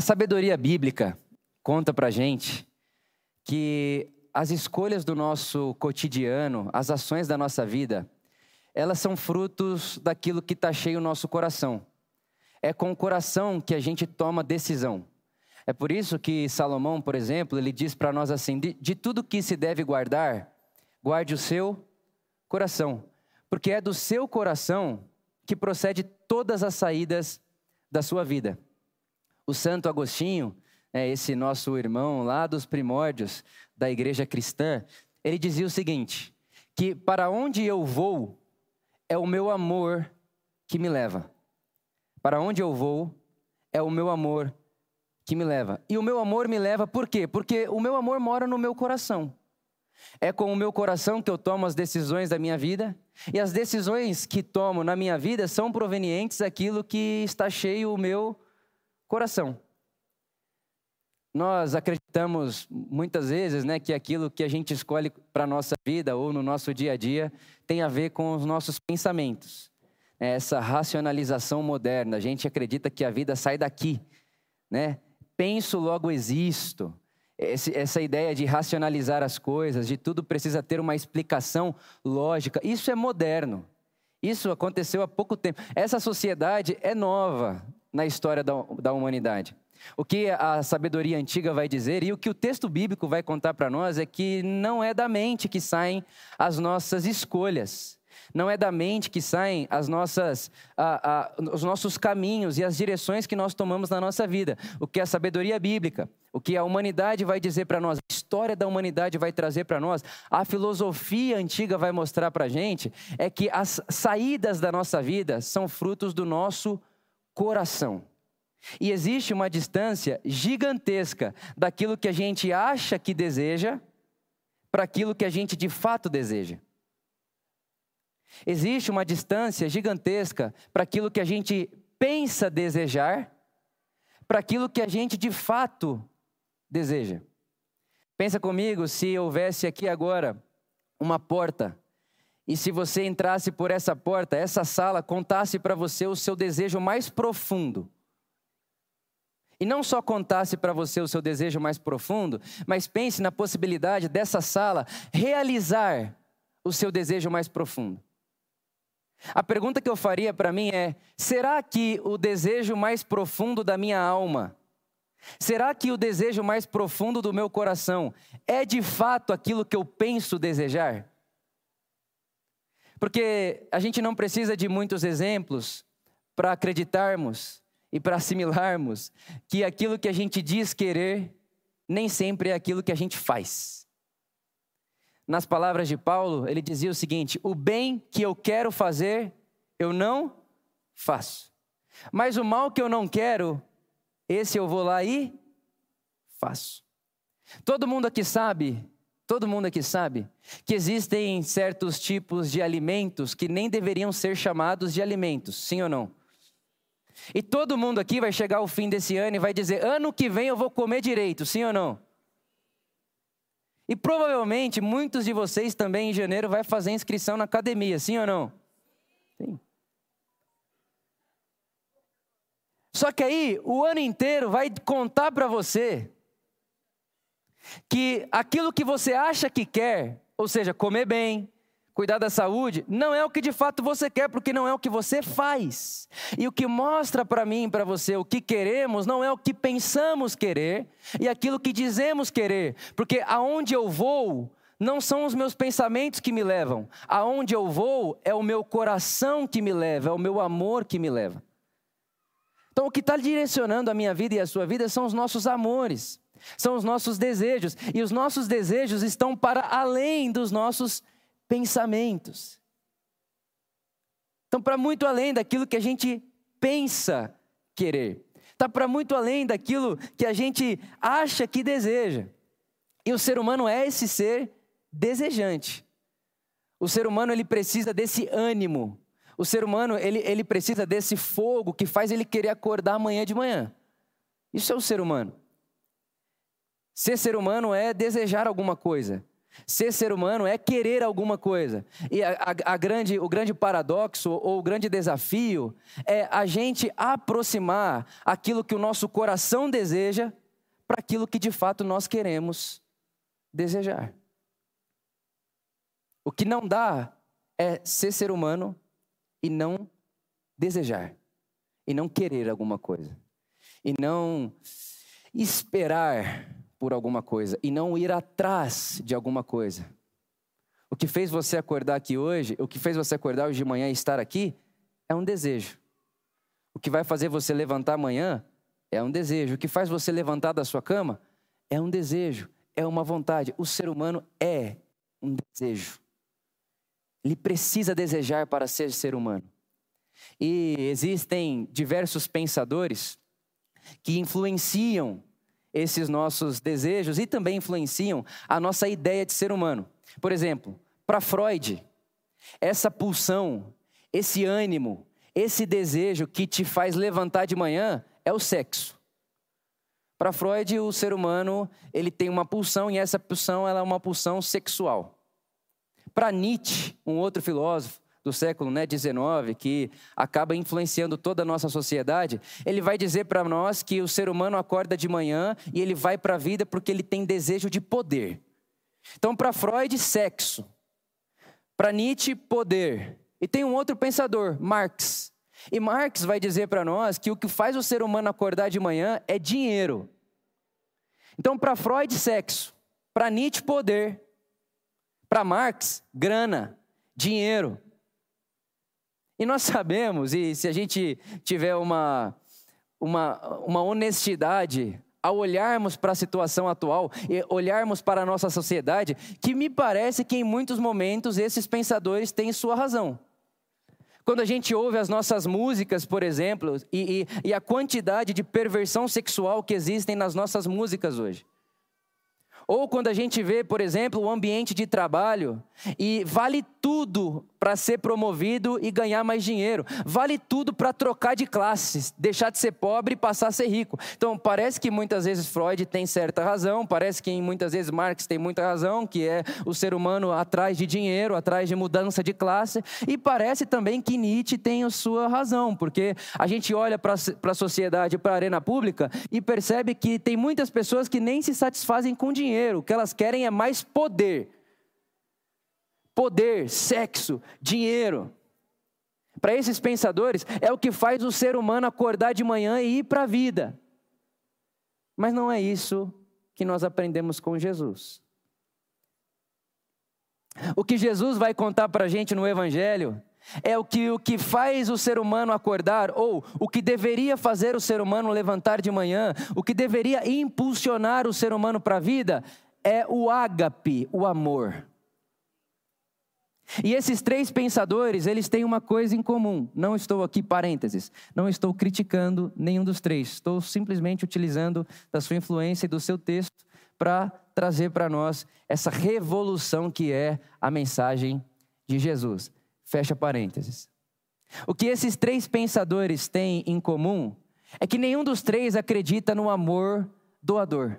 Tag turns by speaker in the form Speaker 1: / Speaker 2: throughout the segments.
Speaker 1: A sabedoria bíblica conta pra gente que as escolhas do nosso cotidiano, as ações da nossa vida, elas são frutos daquilo que está cheio o nosso coração. É com o coração que a gente toma decisão. É por isso que Salomão, por exemplo, ele diz para nós assim: de, de tudo que se deve guardar, guarde o seu coração, porque é do seu coração que procede todas as saídas da sua vida. O Santo Agostinho, é, esse nosso irmão lá dos primórdios da igreja cristã, ele dizia o seguinte: que para onde eu vou é o meu amor que me leva. Para onde eu vou é o meu amor que me leva. E o meu amor me leva por quê? Porque o meu amor mora no meu coração. É com o meu coração que eu tomo as decisões da minha vida, e as decisões que tomo na minha vida são provenientes daquilo que está cheio o meu coração. Nós acreditamos muitas vezes né, que aquilo que a gente escolhe para a nossa vida ou no nosso dia a dia tem a ver com os nossos pensamentos. É essa racionalização moderna, a gente acredita que a vida sai daqui. Né? Penso, logo existo. Esse, essa ideia de racionalizar as coisas, de tudo precisa ter uma explicação lógica, isso é moderno. Isso aconteceu há pouco tempo. Essa sociedade é nova na história da, da humanidade. O que a sabedoria antiga vai dizer e o que o texto bíblico vai contar para nós é que não é da mente que saem as nossas escolhas. Não é da mente que saem as nossas, a, a, os nossos caminhos e as direções que nós tomamos na nossa vida. O que a sabedoria bíblica, o que a humanidade vai dizer para nós, a história da humanidade vai trazer para nós, a filosofia antiga vai mostrar para a gente, é que as saídas da nossa vida são frutos do nosso coração. E existe uma distância gigantesca daquilo que a gente acha que deseja para aquilo que a gente de fato deseja. Existe uma distância gigantesca para aquilo que a gente pensa desejar, para aquilo que a gente de fato deseja. Pensa comigo se houvesse aqui agora uma porta e se você entrasse por essa porta, essa sala contasse para você o seu desejo mais profundo. E não só contasse para você o seu desejo mais profundo, mas pense na possibilidade dessa sala realizar o seu desejo mais profundo. A pergunta que eu faria para mim é: será que o desejo mais profundo da minha alma, será que o desejo mais profundo do meu coração é de fato aquilo que eu penso desejar? Porque a gente não precisa de muitos exemplos para acreditarmos e para assimilarmos que aquilo que a gente diz querer nem sempre é aquilo que a gente faz nas palavras de Paulo, ele dizia o seguinte: O bem que eu quero fazer, eu não faço. Mas o mal que eu não quero, esse eu vou lá e faço. Todo mundo aqui sabe, todo mundo aqui sabe, que existem certos tipos de alimentos que nem deveriam ser chamados de alimentos, sim ou não? E todo mundo aqui vai chegar ao fim desse ano e vai dizer: ano que vem eu vou comer direito, sim ou não? E provavelmente muitos de vocês também em janeiro vai fazer inscrição na academia, sim ou não? Sim. Só que aí o ano inteiro vai contar para você que aquilo que você acha que quer, ou seja, comer bem, cuidar da saúde, não é o que de fato você quer, porque não é o que você faz. E o que mostra para mim para você o que queremos, não é o que pensamos querer e aquilo que dizemos querer, porque aonde eu vou, não são os meus pensamentos que me levam, aonde eu vou é o meu coração que me leva, é o meu amor que me leva. Então, o que está direcionando a minha vida e a sua vida são os nossos amores, são os nossos desejos, e os nossos desejos estão para além dos nossos pensamentos. Então, para muito além daquilo que a gente pensa querer, está para muito além daquilo que a gente acha que deseja. E o ser humano é esse ser desejante. O ser humano ele precisa desse ânimo. O ser humano ele, ele precisa desse fogo que faz ele querer acordar amanhã de manhã. Isso é o ser humano. Ser ser humano é desejar alguma coisa. Ser ser humano é querer alguma coisa. E a, a, a, grande, o grande paradoxo ou o grande desafio é a gente aproximar aquilo que o nosso coração deseja para aquilo que de fato nós queremos desejar. O que não dá é ser ser humano e não desejar, e não querer alguma coisa, e não esperar por alguma coisa e não ir atrás de alguma coisa. O que fez você acordar aqui hoje, o que fez você acordar hoje de manhã e estar aqui, é um desejo. O que vai fazer você levantar amanhã é um desejo. O que faz você levantar da sua cama é um desejo, é uma vontade. O ser humano é um desejo. Ele precisa desejar para ser ser humano. E existem diversos pensadores que influenciam esses nossos desejos e também influenciam a nossa ideia de ser humano. Por exemplo, para Freud, essa pulsão, esse ânimo, esse desejo que te faz levantar de manhã é o sexo. Para Freud, o ser humano ele tem uma pulsão e essa pulsão ela é uma pulsão sexual. Para Nietzsche, um outro filósofo, do século né, 19, que acaba influenciando toda a nossa sociedade, ele vai dizer para nós que o ser humano acorda de manhã e ele vai para a vida porque ele tem desejo de poder. Então, para Freud, sexo. Para Nietzsche, poder. E tem um outro pensador, Marx. E Marx vai dizer para nós que o que faz o ser humano acordar de manhã é dinheiro. Então, para Freud, sexo. Para Nietzsche, poder. Para Marx, grana, dinheiro. E nós sabemos, e se a gente tiver uma, uma, uma honestidade ao olharmos para a situação atual e olharmos para a nossa sociedade, que me parece que em muitos momentos esses pensadores têm sua razão. Quando a gente ouve as nossas músicas, por exemplo, e, e, e a quantidade de perversão sexual que existem nas nossas músicas hoje. Ou quando a gente vê, por exemplo, o ambiente de trabalho e vale tudo para ser promovido e ganhar mais dinheiro. Vale tudo para trocar de classes, deixar de ser pobre e passar a ser rico. Então, parece que muitas vezes Freud tem certa razão, parece que muitas vezes Marx tem muita razão, que é o ser humano atrás de dinheiro, atrás de mudança de classe, e parece também que Nietzsche tem a sua razão, porque a gente olha para a sociedade, para a arena pública e percebe que tem muitas pessoas que nem se satisfazem com dinheiro, o que elas querem é mais poder poder, sexo, dinheiro. Para esses pensadores, é o que faz o ser humano acordar de manhã e ir para a vida. Mas não é isso que nós aprendemos com Jesus. O que Jesus vai contar para a gente no Evangelho é o que, o que faz o ser humano acordar, ou o que deveria fazer o ser humano levantar de manhã, o que deveria impulsionar o ser humano para a vida, é o ágape, o amor. E esses três pensadores, eles têm uma coisa em comum. Não estou aqui, parênteses, não estou criticando nenhum dos três. Estou simplesmente utilizando da sua influência e do seu texto para trazer para nós essa revolução que é a mensagem de Jesus. Fecha parênteses. O que esses três pensadores têm em comum é que nenhum dos três acredita no amor doador.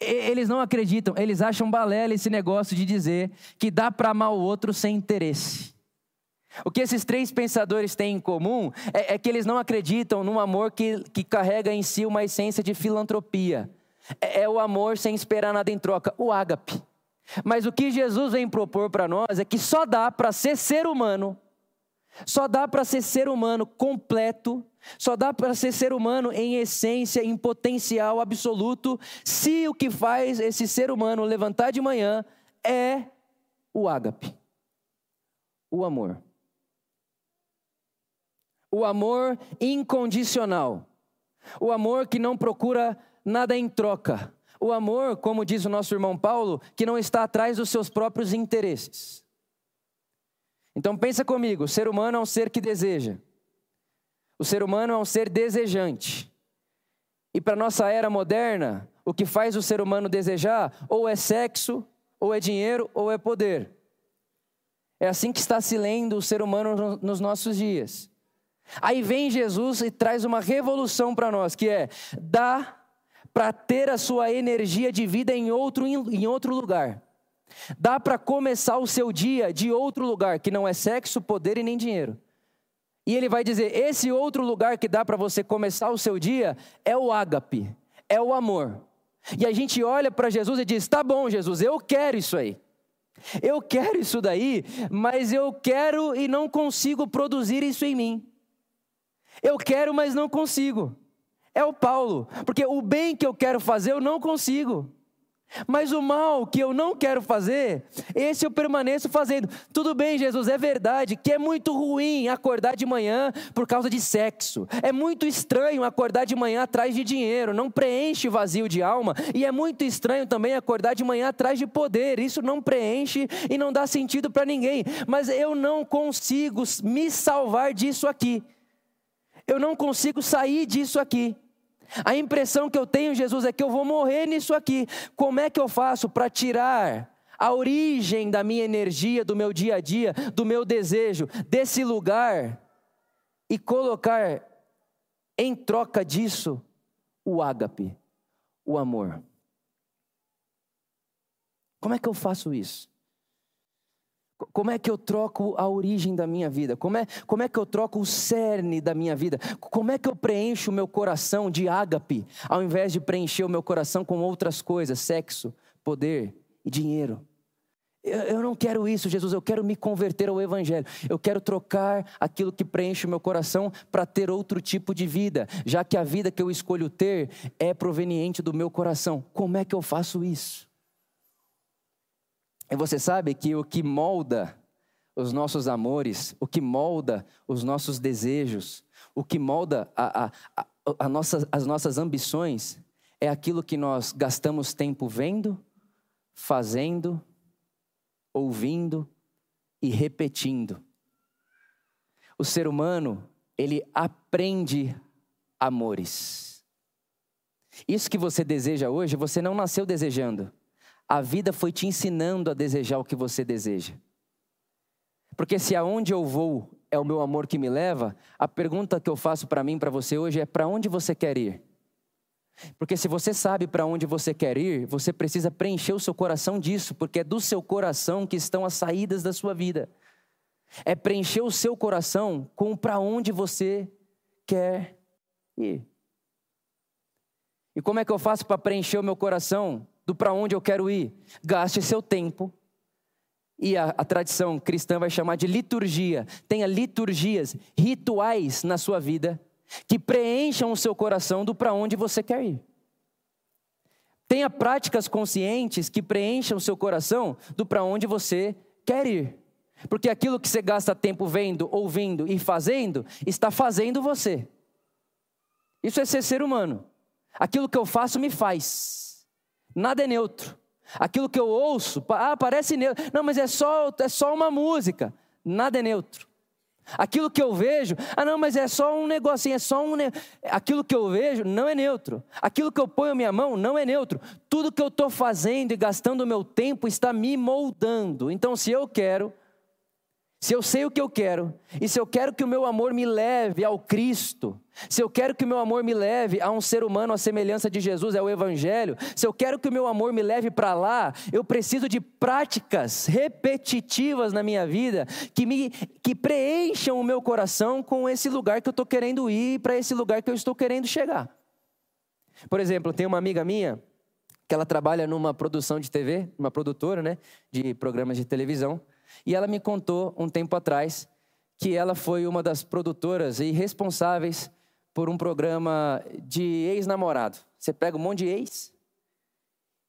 Speaker 1: Eles não acreditam, eles acham balela esse negócio de dizer que dá para amar o outro sem interesse. O que esses três pensadores têm em comum é, é, que eles não acreditam num amor que, que carrega em si uma essência de filantropia. É, é o amor sem esperar nada em troca, o ágape. Mas o que Jesus vem propor para nós é que só dá para ser ser humano, só dá para ser ser humano completo só dá para ser ser humano em essência, em potencial absoluto, se o que faz esse ser humano levantar de manhã é o ágape, o amor. O amor incondicional. O amor que não procura nada em troca. O amor, como diz o nosso irmão Paulo, que não está atrás dos seus próprios interesses. Então pensa comigo, o ser humano é um ser que deseja. O ser humano é um ser desejante. E para nossa era moderna, o que faz o ser humano desejar ou é sexo, ou é dinheiro, ou é poder. É assim que está se lendo o ser humano nos nossos dias. Aí vem Jesus e traz uma revolução para nós, que é dar para ter a sua energia de vida em outro, em outro lugar. Dá para começar o seu dia de outro lugar, que não é sexo, poder e nem dinheiro. E ele vai dizer: esse outro lugar que dá para você começar o seu dia é o ágape, é o amor. E a gente olha para Jesus e diz: tá bom, Jesus, eu quero isso aí. Eu quero isso daí, mas eu quero e não consigo produzir isso em mim. Eu quero, mas não consigo. É o Paulo, porque o bem que eu quero fazer eu não consigo. Mas o mal que eu não quero fazer, esse eu permaneço fazendo. Tudo bem, Jesus, é verdade que é muito ruim acordar de manhã por causa de sexo. É muito estranho acordar de manhã atrás de dinheiro, não preenche vazio de alma. E é muito estranho também acordar de manhã atrás de poder. Isso não preenche e não dá sentido para ninguém. Mas eu não consigo me salvar disso aqui. Eu não consigo sair disso aqui. A impressão que eu tenho, Jesus, é que eu vou morrer nisso aqui. Como é que eu faço para tirar a origem da minha energia, do meu dia a dia, do meu desejo, desse lugar e colocar em troca disso o ágape, o amor? Como é que eu faço isso? Como é que eu troco a origem da minha vida? Como é, como é que eu troco o cerne da minha vida? Como é que eu preencho o meu coração de ágape, ao invés de preencher o meu coração com outras coisas, sexo, poder e dinheiro? Eu, eu não quero isso, Jesus, eu quero me converter ao Evangelho. Eu quero trocar aquilo que preenche o meu coração para ter outro tipo de vida, já que a vida que eu escolho ter é proveniente do meu coração. Como é que eu faço isso? E você sabe que o que molda os nossos amores, o que molda os nossos desejos, o que molda a, a, a, a nossa, as nossas ambições, é aquilo que nós gastamos tempo vendo, fazendo, ouvindo e repetindo. O ser humano, ele aprende amores. Isso que você deseja hoje, você não nasceu desejando. A vida foi te ensinando a desejar o que você deseja. Porque se aonde eu vou é o meu amor que me leva, a pergunta que eu faço para mim, para você hoje é: para onde você quer ir? Porque se você sabe para onde você quer ir, você precisa preencher o seu coração disso, porque é do seu coração que estão as saídas da sua vida. É preencher o seu coração com para onde você quer ir. E como é que eu faço para preencher o meu coração? Do para onde eu quero ir. Gaste seu tempo. E a, a, tradição cristã vai chamar de liturgia. Tenha liturgias, rituais na sua vida que preencham o seu coração do para onde você quer ir. Tenha práticas conscientes que preencham o seu coração do para onde você quer ir. Porque aquilo que você gasta tempo vendo, ouvindo e fazendo, está fazendo você. Isso é ser ser humano. Aquilo que eu faço me faz. Nada é neutro. Aquilo que eu ouço, ah, parece neutro. Não, mas é só, é só uma música. Nada é neutro. Aquilo que eu vejo, ah, não, mas é só um negocinho, é só um. Ne... Aquilo que eu vejo não é neutro. Aquilo que eu ponho minha mão não é neutro. Tudo que eu estou fazendo e gastando o meu tempo está me moldando. Então, se eu quero se eu sei o que eu quero, e se eu quero que o meu amor me leve ao Cristo, se eu quero que o meu amor me leve a um ser humano à semelhança de Jesus, é o Evangelho, se eu quero que o meu amor me leve para lá, eu preciso de práticas repetitivas na minha vida que, me, que preencham o meu coração com esse lugar que eu estou querendo ir, para esse lugar que eu estou querendo chegar. Por exemplo, tem uma amiga minha que ela trabalha numa produção de TV, uma produtora né, de programas de televisão. E ela me contou um tempo atrás que ela foi uma das produtoras e responsáveis por um programa de ex-namorado. Você pega um monte de ex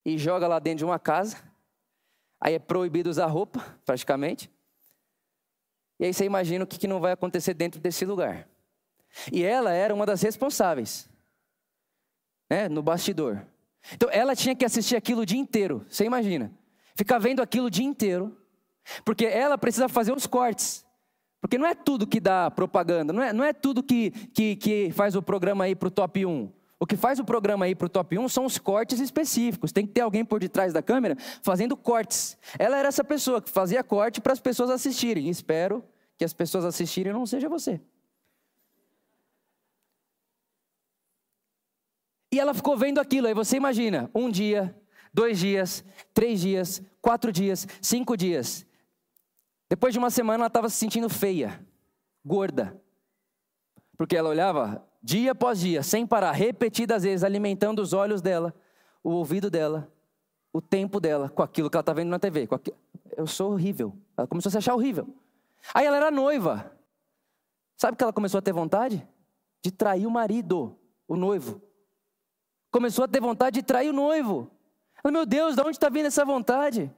Speaker 1: e joga lá dentro de uma casa. Aí é proibido usar roupa, praticamente. E aí você imagina o que não vai acontecer dentro desse lugar. E ela era uma das responsáveis, né, no bastidor. Então ela tinha que assistir aquilo o dia inteiro, você imagina. Ficar vendo aquilo o dia inteiro porque ela precisa fazer os cortes. Porque não é tudo que dá propaganda, não é, não é tudo que, que, que faz o programa aí para o top 1. O que faz o programa aí para o top 1 são os cortes específicos. Tem que ter alguém por detrás da câmera fazendo cortes. Ela era essa pessoa que fazia corte para as pessoas assistirem. Espero que as pessoas assistirem não seja você. E ela ficou vendo aquilo. Aí você imagina, um dia, dois dias, três dias, quatro dias, cinco dias. Depois de uma semana ela estava se sentindo feia, gorda. Porque ela olhava dia após dia, sem parar, repetidas vezes, alimentando os olhos dela, o ouvido dela, o tempo dela com aquilo que ela está vendo na TV. Aquilo... Eu sou horrível. Ela começou a se achar horrível. Aí ela era noiva. Sabe o que ela começou a ter vontade? De trair o marido, o noivo. Começou a ter vontade de trair o noivo. Ela, meu Deus, de onde está vindo essa vontade?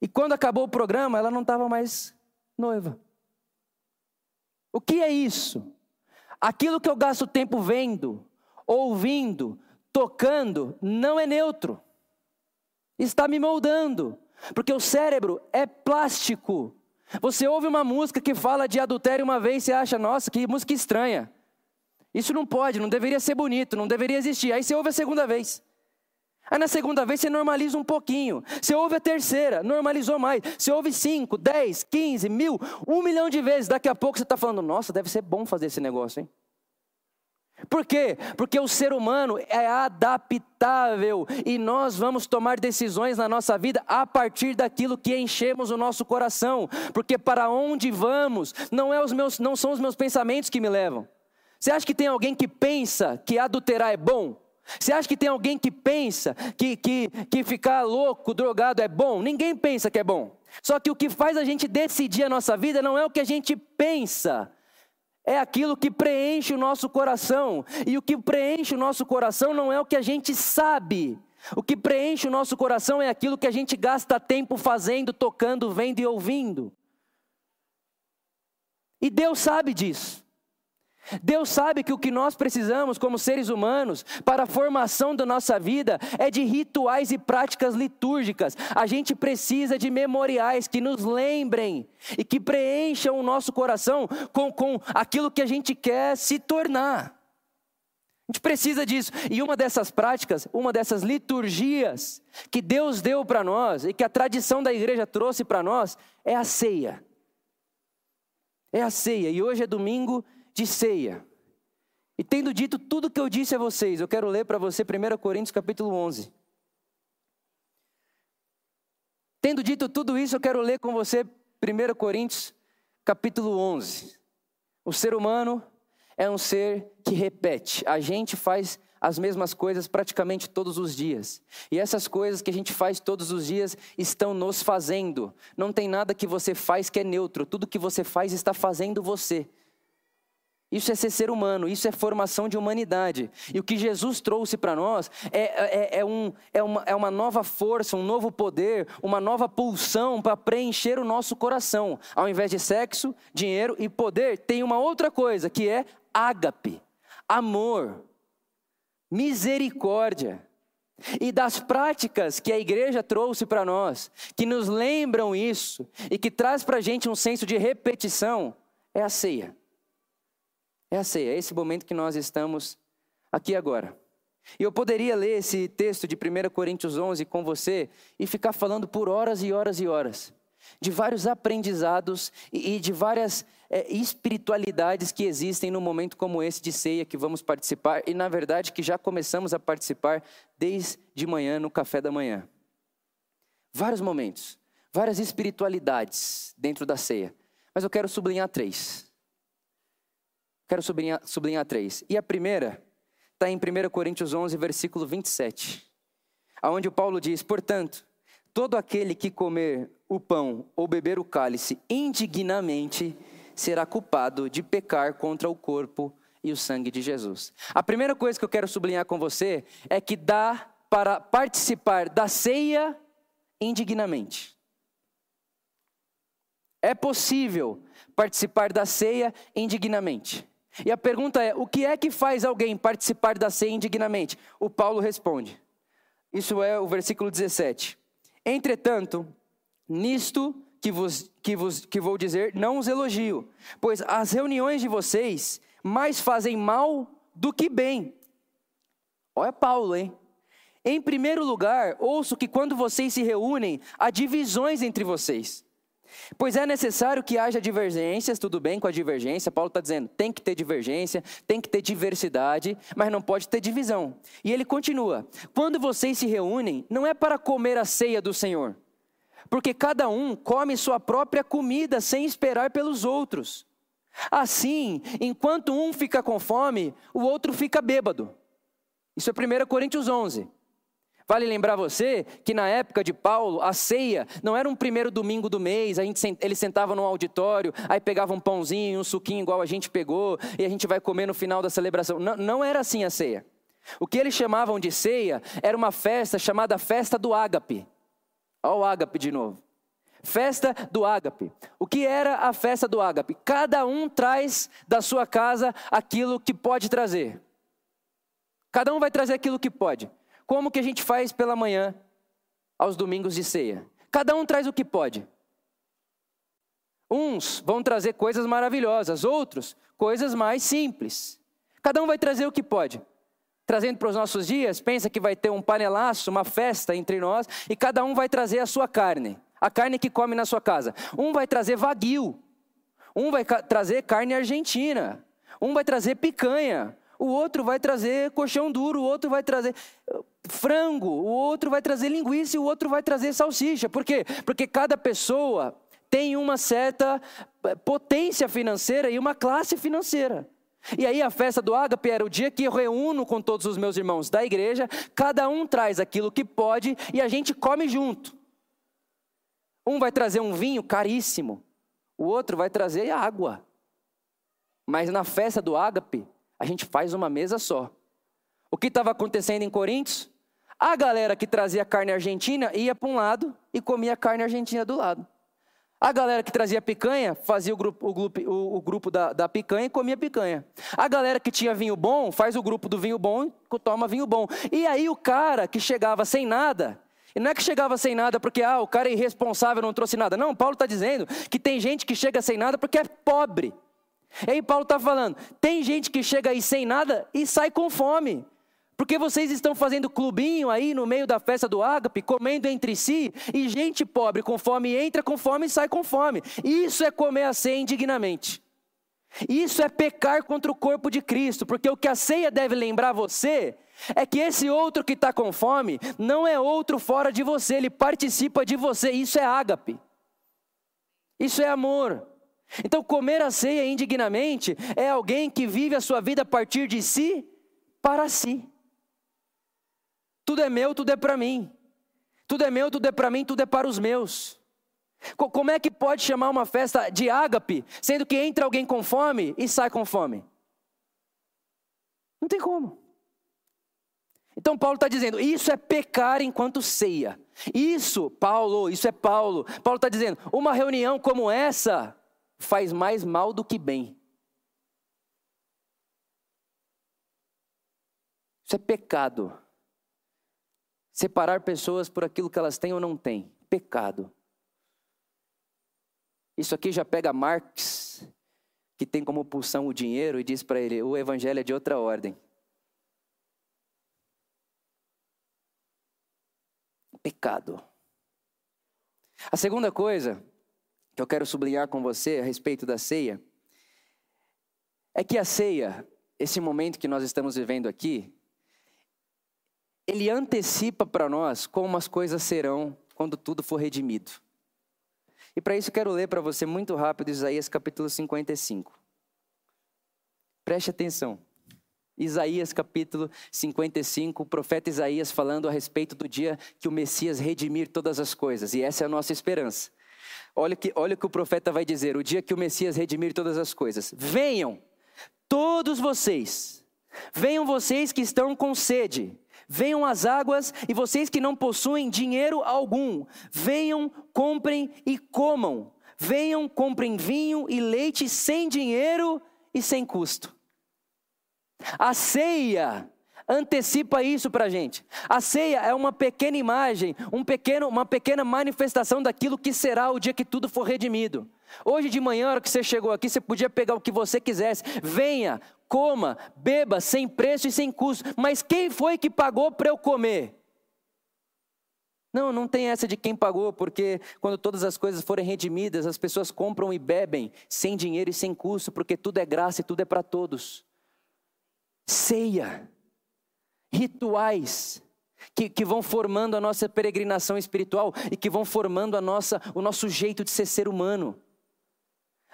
Speaker 1: E quando acabou o programa, ela não estava mais noiva. O que é isso? Aquilo que eu gasto tempo vendo, ouvindo, tocando, não é neutro. Está me moldando. Porque o cérebro é plástico. Você ouve uma música que fala de adultério uma vez, você acha, nossa, que música estranha. Isso não pode, não deveria ser bonito, não deveria existir. Aí você ouve a segunda vez. Aí na segunda vez você normaliza um pouquinho. Você ouve a terceira, normalizou mais. Você ouve cinco, dez, quinze, mil, um milhão de vezes. Daqui a pouco você está falando, nossa, deve ser bom fazer esse negócio, hein? Por quê? Porque o ser humano é adaptável e nós vamos tomar decisões na nossa vida a partir daquilo que enchemos o nosso coração. Porque para onde vamos não, é os meus, não são os meus pensamentos que me levam. Você acha que tem alguém que pensa que adulterar é bom? Você acha que tem alguém que pensa que, que, que ficar louco, drogado é bom? Ninguém pensa que é bom. Só que o que faz a gente decidir a nossa vida não é o que a gente pensa, é aquilo que preenche o nosso coração. E o que preenche o nosso coração não é o que a gente sabe. O que preenche o nosso coração é aquilo que a gente gasta tempo fazendo, tocando, vendo e ouvindo. E Deus sabe disso. Deus sabe que o que nós precisamos como seres humanos para a formação da nossa vida é de rituais e práticas litúrgicas. A gente precisa de memoriais que nos lembrem e que preencham o nosso coração com, com aquilo que a gente quer se tornar. A gente precisa disso. E uma dessas práticas, uma dessas liturgias que Deus deu para nós e que a tradição da igreja trouxe para nós é a ceia. É a ceia. E hoje é domingo de ceia. E tendo dito tudo que eu disse a vocês, eu quero ler para você 1 Coríntios capítulo 11. Tendo dito tudo isso, eu quero ler com você 1 Coríntios capítulo 11. O ser humano é um ser que repete. A gente faz as mesmas coisas praticamente todos os dias. E essas coisas que a gente faz todos os dias estão nos fazendo. Não tem nada que você faz que é neutro. Tudo que você faz está fazendo você. Isso é ser ser humano, isso é formação de humanidade. E o que Jesus trouxe para nós é, é, é, um, é, uma, é uma nova força, um novo poder, uma nova pulsão para preencher o nosso coração. Ao invés de sexo, dinheiro e poder, tem uma outra coisa que é ágape, amor, misericórdia. E das práticas que a igreja trouxe para nós, que nos lembram isso e que traz para a gente um senso de repetição, é a ceia. É a ceia, é esse momento que nós estamos aqui agora. E eu poderia ler esse texto de 1 Coríntios 11 com você e ficar falando por horas e horas e horas, de vários aprendizados e, de várias é, espiritualidades que existem num momento como esse de ceia que vamos participar e, na verdade, que já começamos a participar desde de manhã no café da manhã. Vários momentos, várias espiritualidades dentro da ceia, mas eu quero sublinhar três. Quero sublinhar, sublinhar três. E a primeira está em 1 Coríntios 11, versículo 27, aonde Paulo diz: Portanto, todo aquele que comer o pão ou beber o cálice indignamente será culpado de pecar contra o corpo e o sangue de Jesus. A primeira coisa que eu quero sublinhar com você é que dá para participar da ceia indignamente. É possível participar da ceia indignamente. E a pergunta é: o que é que faz alguém participar da ceia indignamente? O Paulo responde. Isso é o versículo 17. Entretanto, nisto que, vos, que, vos, que vou dizer, não os elogio, pois as reuniões de vocês mais fazem mal do que bem. Olha Paulo, hein? Em primeiro lugar, ouço que quando vocês se reúnem, há divisões entre vocês. Pois é necessário que haja divergências, tudo bem com a divergência, Paulo está dizendo, tem que ter divergência, tem que ter diversidade, mas não pode ter divisão. E ele continua: quando vocês se reúnem, não é para comer a ceia do Senhor, porque cada um come sua própria comida sem esperar pelos outros. Assim, enquanto um fica com fome, o outro fica bêbado. Isso é 1 Coríntios 11. Vale lembrar você que na época de Paulo, a ceia não era um primeiro domingo do mês, a gente, ele sentava no auditório, aí pegava um pãozinho, um suquinho igual a gente pegou, e a gente vai comer no final da celebração. Não, não era assim a ceia. O que eles chamavam de ceia era uma festa chamada festa do ágape. Olha o ágape de novo. Festa do ágape. O que era a festa do ágape? Cada um traz da sua casa aquilo que pode trazer. Cada um vai trazer aquilo que pode. Como que a gente faz pela manhã aos domingos de ceia? Cada um traz o que pode. Uns vão trazer coisas maravilhosas, outros coisas mais simples. Cada um vai trazer o que pode. Trazendo para os nossos dias, pensa que vai ter um panelaço, uma festa entre nós, e cada um vai trazer a sua carne, a carne que come na sua casa. Um vai trazer vaguio, um vai trazer carne argentina, um vai trazer picanha, o outro vai trazer colchão duro, o outro vai trazer frango, o outro vai trazer linguiça e o outro vai trazer salsicha. Por quê? Porque cada pessoa tem uma certa eh, potência financeira e uma classe financeira. E aí a festa do ágape era o dia que eu reúno com todos os meus irmãos da igreja, cada um traz aquilo que pode e a gente come junto. Um vai trazer um vinho caríssimo, o outro vai trazer água. Mas na festa do ágape, a gente faz uma mesa só. O que estava acontecendo em Coríntios? A galera que trazia carne argentina ia para um lado e comia carne argentina do lado. A galera que trazia picanha fazia o grupo, o grupo, o, grupo da, da, picanha e comia picanha. A galera que tinha vinho bom faz o grupo do vinho bom e toma vinho bom. E aí o cara que chegava sem nada, e não é que chegava sem nada porque ah, o cara é irresponsável, não trouxe nada. Não, Paulo está dizendo que tem gente que chega sem nada porque é pobre. E aí Paulo está falando: tem gente que chega aí sem nada e sai com fome. Porque vocês estão fazendo clubinho aí no meio da festa do ágape, comendo entre si, e gente pobre com fome entra com fome e sai com fome. Isso é comer a ceia indignamente. Isso é pecar contra o corpo de Cristo, porque o que a ceia deve lembrar você é que esse outro que está com fome não é outro fora de você, ele participa de você. Isso é ágape. Isso é amor. Então, comer a ceia indignamente é alguém que vive a sua vida a partir de si para si. Tudo é meu, tudo é para mim. Tudo é meu, tudo é para mim, tudo é para os meus. Como é que pode chamar uma festa de ágape, sendo que entra alguém com fome e sai com fome? Não tem como. Então Paulo está dizendo, isso é pecar enquanto ceia. Isso, Paulo, isso é Paulo. Paulo está dizendo, uma reunião como essa faz mais mal do que bem. Isso é pecado. Separar pessoas por aquilo que elas têm ou não têm. Pecado. Isso aqui já pega Marx, que tem como pulsão o dinheiro, e diz para ele: o evangelho é de outra ordem. Pecado. A segunda coisa que eu quero sublinhar com você a respeito da ceia é que a ceia, esse momento que nós estamos vivendo aqui, ele antecipa para nós como as coisas serão quando tudo for redimido. E para isso quero ler para você muito rápido Isaías capítulo 55. Preste atenção. Isaías capítulo 55, o profeta Isaías falando a respeito do dia que o Messias redimir todas as coisas, e essa é a nossa esperança. Olha que, olha o que o profeta vai dizer: o dia que o Messias redimir todas as coisas. Venham, todos vocês, venham vocês que estão com sede, venham às águas e vocês que não possuem dinheiro algum, venham, comprem e comam. Venham, comprem vinho e leite sem dinheiro e sem custo. A ceia antecipa isso para a gente. A ceia é uma pequena imagem, um pequeno, uma pequena manifestação daquilo que será o dia que tudo for redimido. Hoje de manhã, na hora que você chegou aqui, você podia pegar o que você quisesse. Venha, coma, beba, sem preço e sem custo. Mas quem foi que pagou para eu comer? Não, não tem essa de quem pagou, porque quando todas as coisas forem redimidas, as pessoas compram e bebem sem dinheiro e sem custo, porque tudo é graça e tudo é para todos. Ceia, rituais, que, que vão formando a nossa peregrinação espiritual e que vão formando a nossa, o nosso jeito de ser ser humano.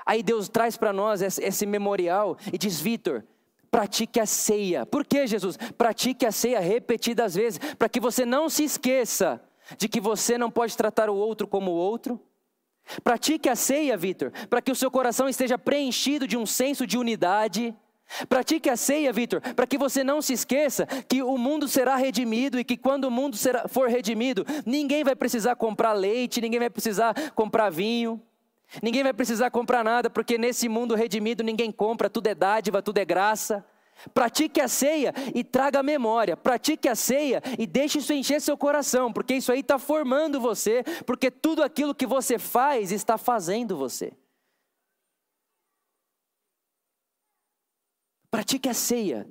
Speaker 1: Aí Deus traz para nós esse, memorial e diz: Vitor, pratique a ceia. Por que, Jesus? Pratique a ceia repetidas vezes, para que você não se esqueça de que você não pode tratar o outro como o outro. Pratique a ceia, Vitor, para que o seu coração esteja preenchido de um senso de unidade. Pratique a ceia, Vitor, para que você não se esqueça que o mundo será redimido e que quando o mundo será, for redimido, ninguém vai precisar comprar leite, ninguém vai precisar comprar vinho, ninguém vai precisar comprar nada, porque nesse mundo redimido ninguém compra, tudo é dádiva, tudo é graça. Pratique a ceia e traga memória. Pratique a ceia e deixe isso encher seu coração, porque isso aí está formando você, porque tudo aquilo que você faz está fazendo você. Pratique a ceia,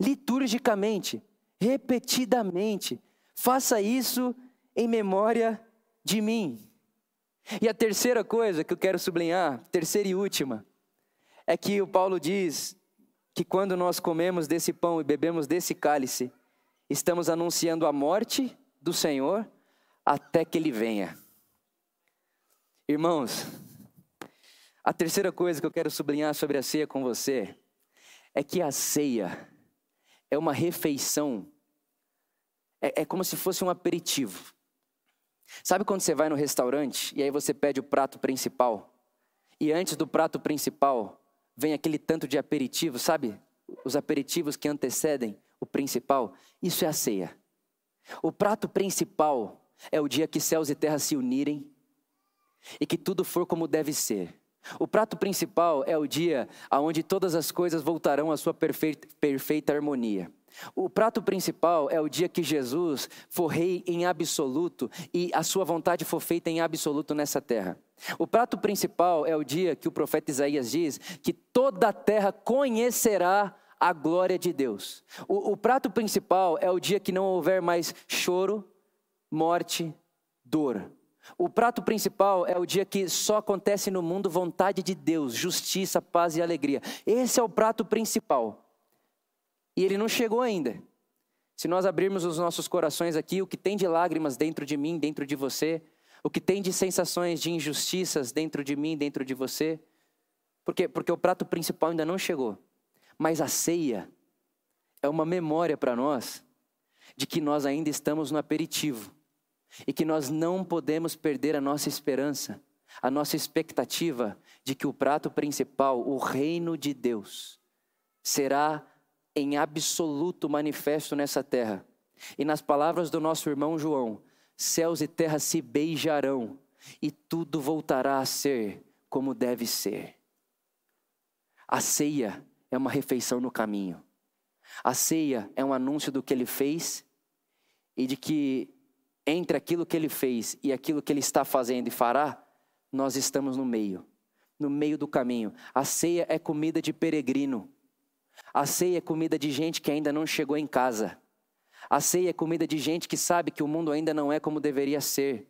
Speaker 1: liturgicamente, repetidamente. Faça isso em memória de mim. E a terceira coisa que eu quero sublinhar, terceira e última, é que o Paulo diz que quando nós comemos desse pão e bebemos desse cálice, estamos anunciando a morte do Senhor até que Ele venha. Irmãos, a terceira coisa que eu quero sublinhar sobre a ceia com você é que a ceia é uma refeição, é, é como se fosse um aperitivo. Sabe quando você vai no restaurante e aí você pede o prato principal? E antes do prato principal, vem aquele tanto de aperitivo, sabe? Os aperitivos que antecedem o principal. Isso é a ceia. O prato principal é o dia que céus e terra se unirem e que tudo for como deve ser. O prato principal é o dia onde todas as coisas voltarão à sua perfeita, perfeita harmonia. O prato principal é o dia que Jesus for rei em absoluto e a sua vontade for feita em absoluto nessa terra. O prato principal é o dia que o profeta Isaías diz que toda a terra conhecerá a glória de Deus. O, o prato principal é o dia que não houver mais choro, morte, dor. O prato principal é o dia que só acontece no mundo vontade de Deus, justiça, paz e alegria. Esse é o prato principal. E ele não chegou ainda. Se nós abrirmos os nossos corações aqui, o que tem de lágrimas dentro de mim, dentro de você, o que tem de sensações de injustiças dentro de mim, dentro de você, porque, porque o prato principal ainda não chegou. Mas a ceia é uma memória para nós de que nós ainda estamos no aperitivo e que nós não podemos perder a nossa esperança, a nossa expectativa de que o prato principal, o reino de Deus, será em absoluto manifesto nessa terra. E nas palavras do nosso irmão João, céus e terra se beijarão e tudo voltará a ser como deve ser. A ceia é uma refeição no caminho. A ceia é um anúncio do que ele fez e de que entre aquilo que ele fez e aquilo que ele está fazendo e fará, nós estamos no meio, no meio do caminho. A ceia é comida de peregrino. A ceia é comida de gente que ainda não chegou em casa. A ceia é comida de gente que sabe que o mundo ainda não é como deveria ser.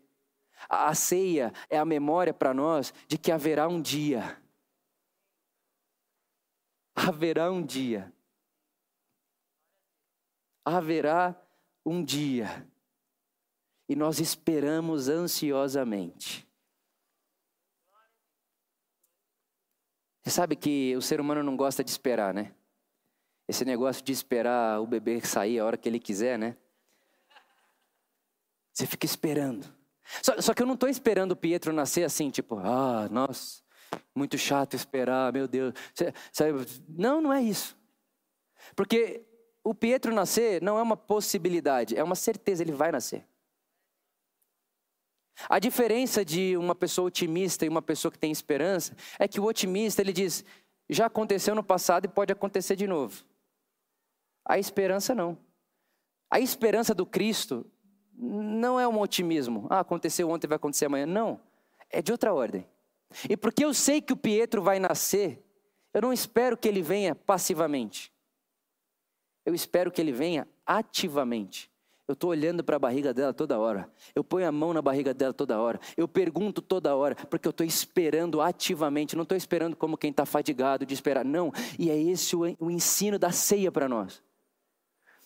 Speaker 1: A ceia é a memória para nós de que haverá um dia. Haverá um dia. Haverá um dia. E nós esperamos ansiosamente. Você sabe que o ser humano não gosta de esperar, né? Esse negócio de esperar o bebê sair a hora que ele quiser, né? Você fica esperando. Só, só que eu não estou esperando o Pietro nascer assim, tipo, ah, nossa, muito chato esperar, meu Deus. Não, não é isso. Porque o Pietro nascer não é uma possibilidade, é uma certeza, ele vai nascer. A diferença de uma pessoa otimista e uma pessoa que tem esperança é que o otimista ele diz: já aconteceu no passado e pode acontecer de novo. A esperança não. A esperança do Cristo não é um otimismo. Ah, aconteceu ontem, vai acontecer amanhã. Não. É de outra ordem. E porque eu sei que o Pietro vai nascer, eu não espero que ele venha passivamente. Eu espero que ele venha ativamente, Eu estou olhando para a barriga dela toda hora. Eu ponho a mão na barriga dela toda hora. Eu pergunto toda hora, porque eu estou esperando ativamente. Não estou esperando como quem está fadigado de esperar. Não. E é esse o, o ensino da ceia para nós.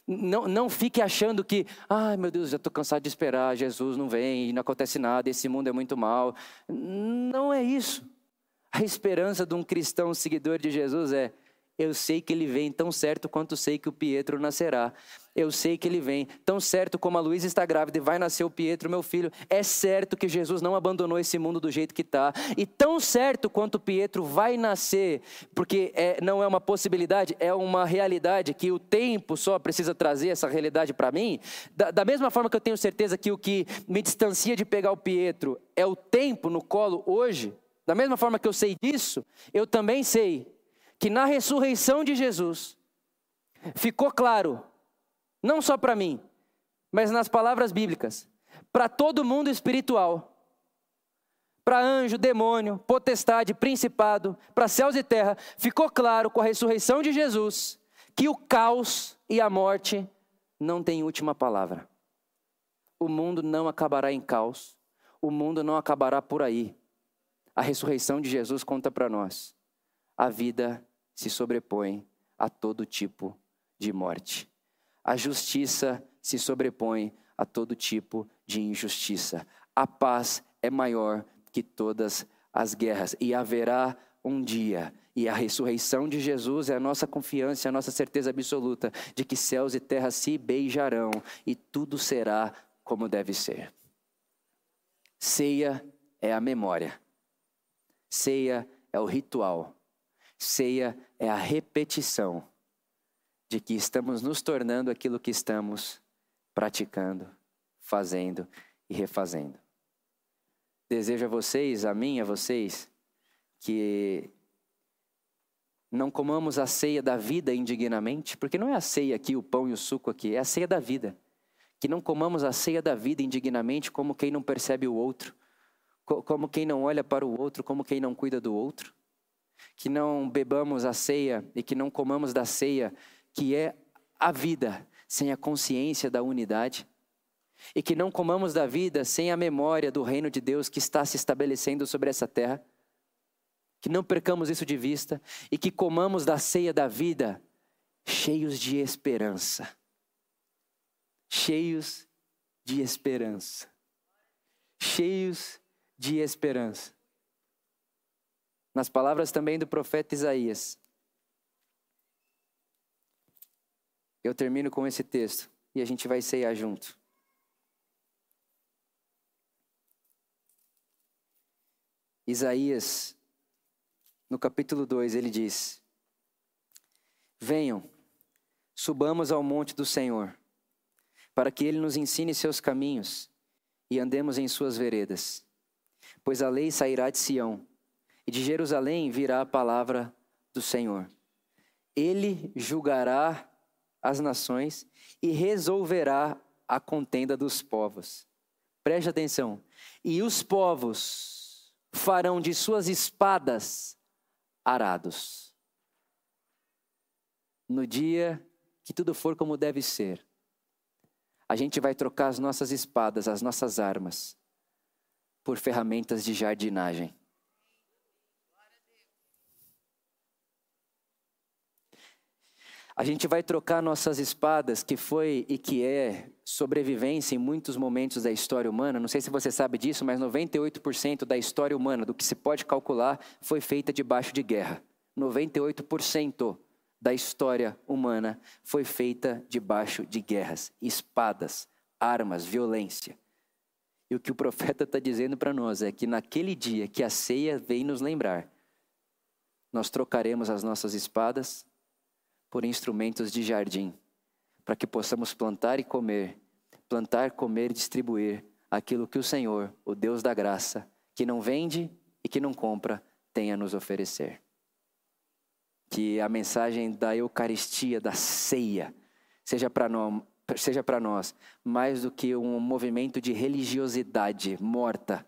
Speaker 1: Não, não fique achando que, ai meu Deus, já estou cansado de esperar, Jesus não vem e não acontece nada, esse mundo é muito mal. Não é isso. A esperança de um cristão seguidor de Jesus é: eu sei que ele vem tão certo quanto sei que o Pietro nascerá. Eu sei que ele vem tão certo como a Luísa está grávida e vai nascer o Pietro, meu filho. É certo que Jesus não abandonou esse mundo do jeito que está. E tão certo quanto o Pietro vai nascer, porque é, não é uma possibilidade, é uma realidade que o tempo só precisa trazer essa realidade para mim. Da, da mesma forma que eu tenho certeza que o que me distancia de pegar o Pietro é o tempo no colo hoje. Da mesma forma que eu sei disso, eu também sei que na ressurreição de Jesus ficou claro, não só para mim, mas nas palavras bíblicas, para todo mundo espiritual, para anjo, demônio, potestade, principado, para céus e terra, ficou claro com a ressurreição de Jesus que o caos e a morte não têm última palavra. O mundo não acabará em caos, o mundo não acabará por aí. A ressurreição de Jesus conta para nós. A vida se sobrepõe a todo tipo de morte. A justiça se sobrepõe a todo tipo de injustiça. A paz é maior que todas as guerras e haverá um dia, e a ressurreição de Jesus é a nossa confiança, a nossa certeza absoluta de que céus e terras se beijarão e tudo será como deve ser. Ceia é a memória, ceia é o ritual Ceia é a repetição de que estamos nos tornando aquilo que estamos praticando, fazendo e refazendo. Desejo a vocês, a mim, a vocês, que não comamos a ceia da vida indignamente, porque não é a ceia aqui, o pão e o suco aqui, é a ceia da vida. Que não comamos a ceia da vida indignamente como quem não percebe o outro, como quem não olha para o outro, como quem não cuida do outro que não bebamos a ceia e que não comamos da ceia, que é a vida, sem a consciência da unidade. E que não comamos da vida sem a memória do reino de Deus que está se estabelecendo sobre essa terra. Que não percamos isso de vista e que comamos da ceia da vida cheios de esperança. Cheios de esperança. Cheios de esperança nas palavras também do profeta Isaías. Eu termino com esse texto e a gente vai ceiar junto. Isaías, no capítulo 2, ele diz: Venham, subamos ao monte do Senhor, para que ele nos ensine seus caminhos e andemos em suas veredas. Pois a lei sairá de Sião e de Jerusalém virá a palavra do Senhor. Ele julgará as nações e resolverá a contenda dos povos. Preste atenção. E os povos farão de suas espadas arados. No dia que tudo for como deve ser, a gente vai trocar as nossas espadas, as nossas armas, por ferramentas de jardinagem. A gente vai trocar nossas espadas, que foi e que é sobrevivência em muitos momentos da história humana. Não sei se você sabe disso, mas 98% da história humana, do que se pode calcular, foi feita debaixo de guerra. 98% da história humana foi feita debaixo de guerras, espadas, armas, violência. E o que o profeta está dizendo para nós é que naquele dia que a ceia vem nos lembrar, nós trocaremos as nossas espadas por instrumentos de jardim, para que possamos plantar e comer, plantar, comer e distribuir aquilo que o Senhor, o Deus da graça, que não vende e que não compra, tem a nos oferecer. Que a mensagem da Eucaristia, da ceia, seja para nós, seja para nós mais do que um movimento de religiosidade morta,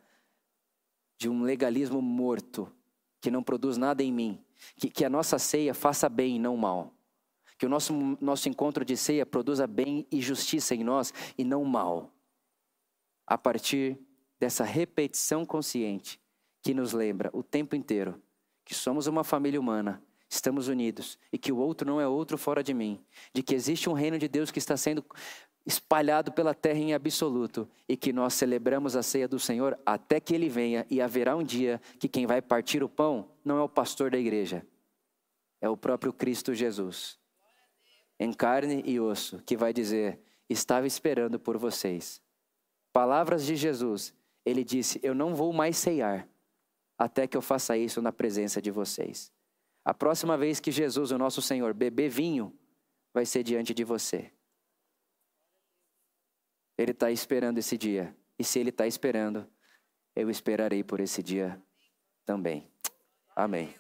Speaker 1: de um legalismo morto, que não produz nada em mim. Que, que a nossa ceia faça bem e não mal Que o nosso, nosso encontro de ceia produza bem e justiça em nós e não mal. A partir dessa repetição consciente que nos lembra o tempo inteiro que somos uma família humana, estamos unidos e que o outro não é outro fora de mim, de que existe um reino de Deus que está sendo espalhado pela terra em absoluto e que nós celebramos a ceia do Senhor até que ele venha e haverá um dia que quem vai partir o pão não é o pastor da igreja, é o próprio Cristo Jesus, em carne e osso, que vai dizer: Estava esperando por vocês. Palavras de Jesus, ele disse: Eu não vou mais ceiar até que eu faça isso na presença de vocês. A próxima vez que Jesus, o nosso Senhor, beber vinho, vai ser diante de você. Ele está esperando esse dia. E se Ele está esperando, eu esperarei por esse dia também. Amém.